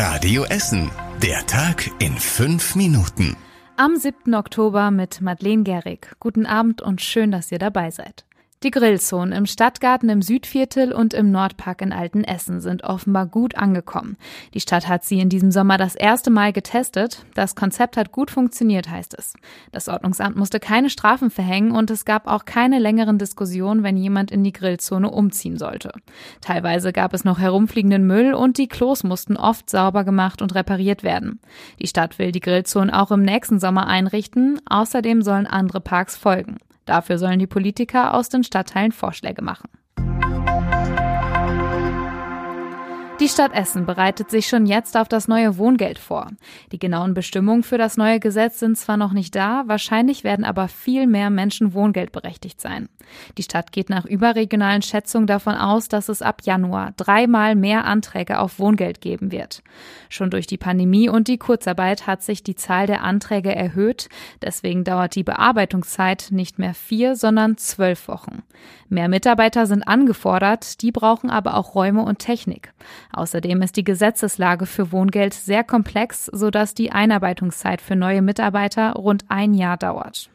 Radio Essen. Der Tag in fünf Minuten. Am 7. Oktober mit Madeleine Gehrig. Guten Abend und schön, dass ihr dabei seid. Die Grillzonen im Stadtgarten im Südviertel und im Nordpark in Altenessen sind offenbar gut angekommen. Die Stadt hat sie in diesem Sommer das erste Mal getestet. Das Konzept hat gut funktioniert, heißt es. Das Ordnungsamt musste keine Strafen verhängen und es gab auch keine längeren Diskussionen, wenn jemand in die Grillzone umziehen sollte. Teilweise gab es noch herumfliegenden Müll und die Klos mussten oft sauber gemacht und repariert werden. Die Stadt will die Grillzonen auch im nächsten Sommer einrichten. Außerdem sollen andere Parks folgen. Dafür sollen die Politiker aus den Stadtteilen Vorschläge machen. Die Stadt Essen bereitet sich schon jetzt auf das neue Wohngeld vor. Die genauen Bestimmungen für das neue Gesetz sind zwar noch nicht da, wahrscheinlich werden aber viel mehr Menschen wohngeldberechtigt sein. Die Stadt geht nach überregionalen Schätzungen davon aus, dass es ab Januar dreimal mehr Anträge auf Wohngeld geben wird. Schon durch die Pandemie und die Kurzarbeit hat sich die Zahl der Anträge erhöht. Deswegen dauert die Bearbeitungszeit nicht mehr vier, sondern zwölf Wochen. Mehr Mitarbeiter sind angefordert, die brauchen aber auch Räume und Technik. Außerdem ist die Gesetzeslage für Wohngeld sehr komplex, sodass die Einarbeitungszeit für neue Mitarbeiter rund ein Jahr dauert.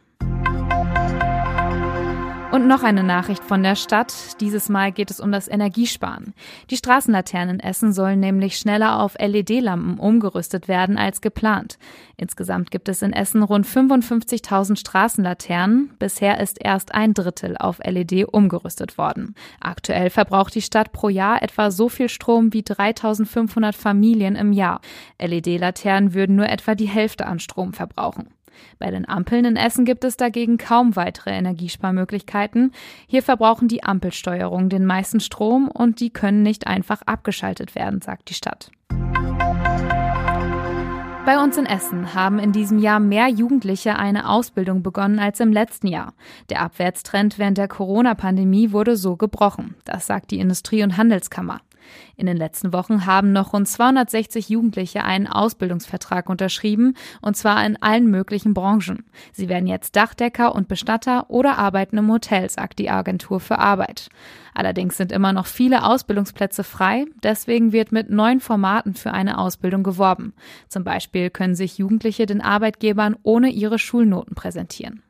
Und noch eine Nachricht von der Stadt. Dieses Mal geht es um das Energiesparen. Die Straßenlaternen in Essen sollen nämlich schneller auf LED-Lampen umgerüstet werden als geplant. Insgesamt gibt es in Essen rund 55.000 Straßenlaternen. Bisher ist erst ein Drittel auf LED umgerüstet worden. Aktuell verbraucht die Stadt pro Jahr etwa so viel Strom wie 3.500 Familien im Jahr. LED-Laternen würden nur etwa die Hälfte an Strom verbrauchen. Bei den Ampeln in Essen gibt es dagegen kaum weitere Energiesparmöglichkeiten. Hier verbrauchen die Ampelsteuerungen den meisten Strom und die können nicht einfach abgeschaltet werden, sagt die Stadt. Bei uns in Essen haben in diesem Jahr mehr Jugendliche eine Ausbildung begonnen als im letzten Jahr. Der Abwärtstrend während der Corona-Pandemie wurde so gebrochen. Das sagt die Industrie- und Handelskammer. In den letzten Wochen haben noch rund 260 Jugendliche einen Ausbildungsvertrag unterschrieben, und zwar in allen möglichen Branchen. Sie werden jetzt Dachdecker und Bestatter oder arbeiten im Hotel, sagt die Agentur für Arbeit. Allerdings sind immer noch viele Ausbildungsplätze frei, deswegen wird mit neuen Formaten für eine Ausbildung geworben. Zum Beispiel können sich Jugendliche den Arbeitgebern ohne ihre Schulnoten präsentieren.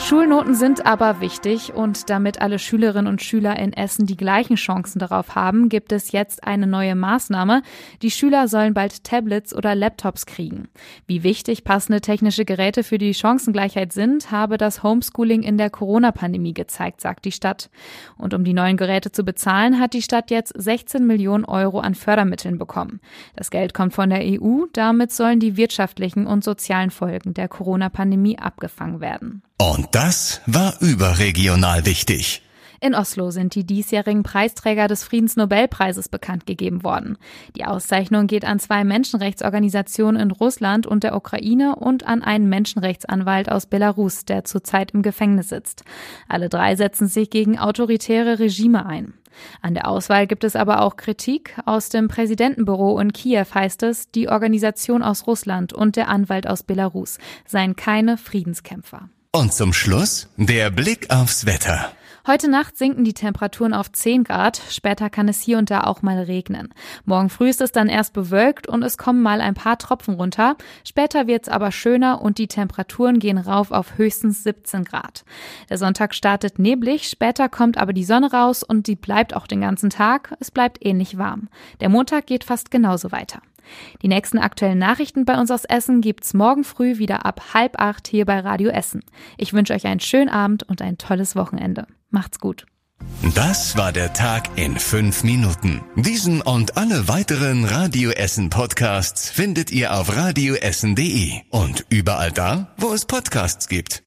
Schulnoten sind aber wichtig und damit alle Schülerinnen und Schüler in Essen die gleichen Chancen darauf haben, gibt es jetzt eine neue Maßnahme. Die Schüler sollen bald Tablets oder Laptops kriegen. Wie wichtig passende technische Geräte für die Chancengleichheit sind, habe das Homeschooling in der Corona-Pandemie gezeigt, sagt die Stadt. Und um die neuen Geräte zu bezahlen, hat die Stadt jetzt 16 Millionen Euro an Fördermitteln bekommen. Das Geld kommt von der EU, damit sollen die wirtschaftlichen und sozialen Folgen der Corona-Pandemie abgefangen werden. Und das war überregional wichtig. In Oslo sind die diesjährigen Preisträger des Friedensnobelpreises bekannt gegeben worden. Die Auszeichnung geht an zwei Menschenrechtsorganisationen in Russland und der Ukraine und an einen Menschenrechtsanwalt aus Belarus, der zurzeit im Gefängnis sitzt. Alle drei setzen sich gegen autoritäre Regime ein. An der Auswahl gibt es aber auch Kritik. Aus dem Präsidentenbüro in Kiew heißt es, die Organisation aus Russland und der Anwalt aus Belarus seien keine Friedenskämpfer. Und zum Schluss der Blick aufs Wetter. Heute Nacht sinken die Temperaturen auf 10 Grad. Später kann es hier und da auch mal regnen. Morgen früh ist es dann erst bewölkt und es kommen mal ein paar Tropfen runter. Später wird es aber schöner und die Temperaturen gehen rauf auf höchstens 17 Grad. Der Sonntag startet neblig, später kommt aber die Sonne raus und die bleibt auch den ganzen Tag. Es bleibt ähnlich warm. Der Montag geht fast genauso weiter. Die nächsten aktuellen Nachrichten bei uns aus Essen gibt's morgen früh wieder ab halb acht hier bei Radio Essen. Ich wünsche euch einen schönen Abend und ein tolles Wochenende. Macht's gut. Das war der Tag in fünf Minuten. Diesen und alle weiteren Radio Essen Podcasts findet ihr auf radioessen.de und überall da, wo es Podcasts gibt.